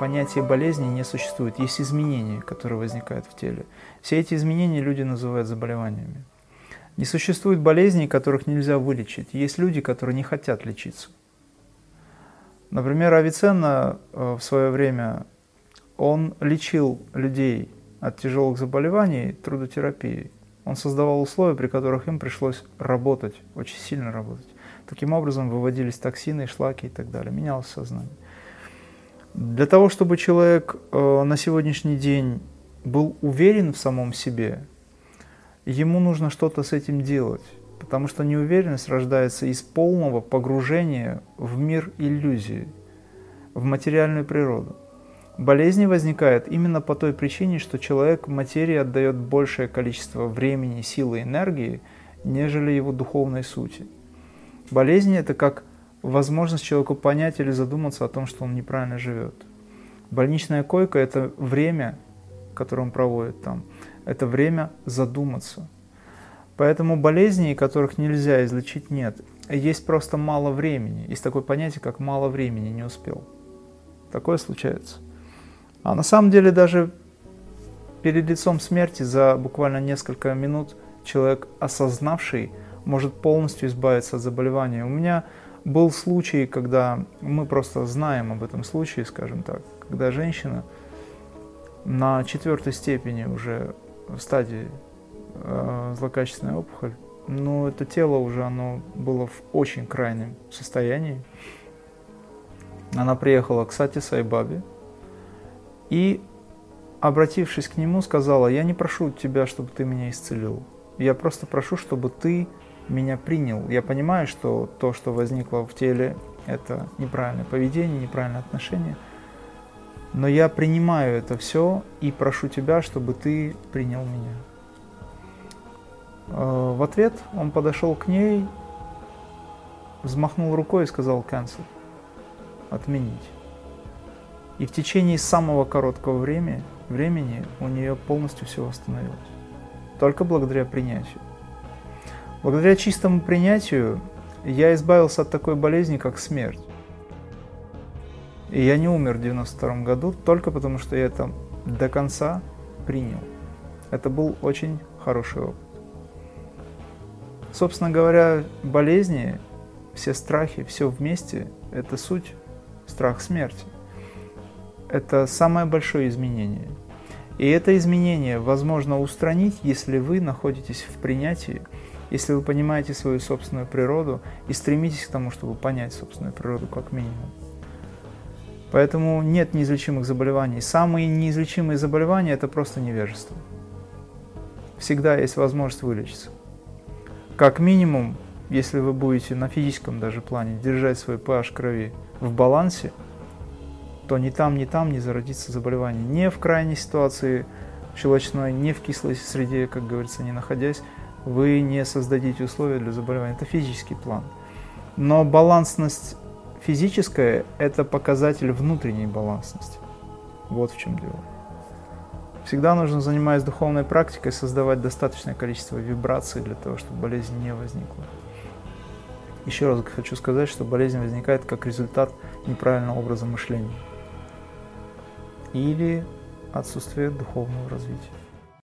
понятия болезни не существует. Есть изменения, которые возникают в теле. Все эти изменения люди называют заболеваниями. Не существует болезней, которых нельзя вылечить. Есть люди, которые не хотят лечиться. Например, Авиценна э, в свое время, он лечил людей от тяжелых заболеваний трудотерапией. Он создавал условия, при которых им пришлось работать, очень сильно работать. Таким образом выводились токсины, шлаки и так далее. Менялось сознание. Для того, чтобы человек э, на сегодняшний день был уверен в самом себе, ему нужно что-то с этим делать. Потому что неуверенность рождается из полного погружения в мир иллюзии, в материальную природу. Болезни возникают именно по той причине, что человек материи отдает большее количество времени, силы, энергии, нежели его духовной сути. Болезни – это как возможность человеку понять или задуматься о том, что он неправильно живет. Больничная койка – это время, которое он проводит там, это время задуматься. Поэтому болезней, которых нельзя излечить, нет. Есть просто мало времени. Есть такое понятие, как мало времени, не успел. Такое случается. А на самом деле даже перед лицом смерти за буквально несколько минут человек, осознавший, может полностью избавиться от заболевания. У меня был случай, когда мы просто знаем об этом случае, скажем так, когда женщина на четвертой степени уже в стадии э, злокачественной опухоль, но это тело уже оно было в очень крайнем состоянии. Она приехала к Сати Сайбабе, и, обратившись к нему, сказала, я не прошу тебя, чтобы ты меня исцелил. Я просто прошу, чтобы ты меня принял. Я понимаю, что то, что возникло в теле, это неправильное поведение, неправильное отношение. Но я принимаю это все и прошу тебя, чтобы ты принял меня. Э, в ответ он подошел к ней, взмахнул рукой и сказал cancel, отменить. И в течение самого короткого времени, времени у нее полностью все восстановилось. Только благодаря принятию. Благодаря чистому принятию я избавился от такой болезни, как смерть. И я не умер в 92 году только потому, что я это до конца принял. Это был очень хороший опыт. Собственно говоря, болезни, все страхи, все вместе – это суть страх смерти – это самое большое изменение. И это изменение возможно устранить, если вы находитесь в принятии, если вы понимаете свою собственную природу и стремитесь к тому, чтобы понять собственную природу как минимум. Поэтому нет неизлечимых заболеваний. Самые неизлечимые заболевания – это просто невежество. Всегда есть возможность вылечиться. Как минимум, если вы будете на физическом даже плане держать свой pH крови в балансе – то ни там, ни там не зародится заболевание. Не в крайней ситуации щелочной, не в кислой среде, как говорится, не находясь, вы не создадите условия для заболевания. Это физический план. Но балансность физическая – это показатель внутренней балансности. Вот в чем дело. Всегда нужно, занимаясь духовной практикой, создавать достаточное количество вибраций для того, чтобы болезнь не возникла. Еще раз хочу сказать, что болезнь возникает как результат неправильного образа мышления или отсутствие духовного развития.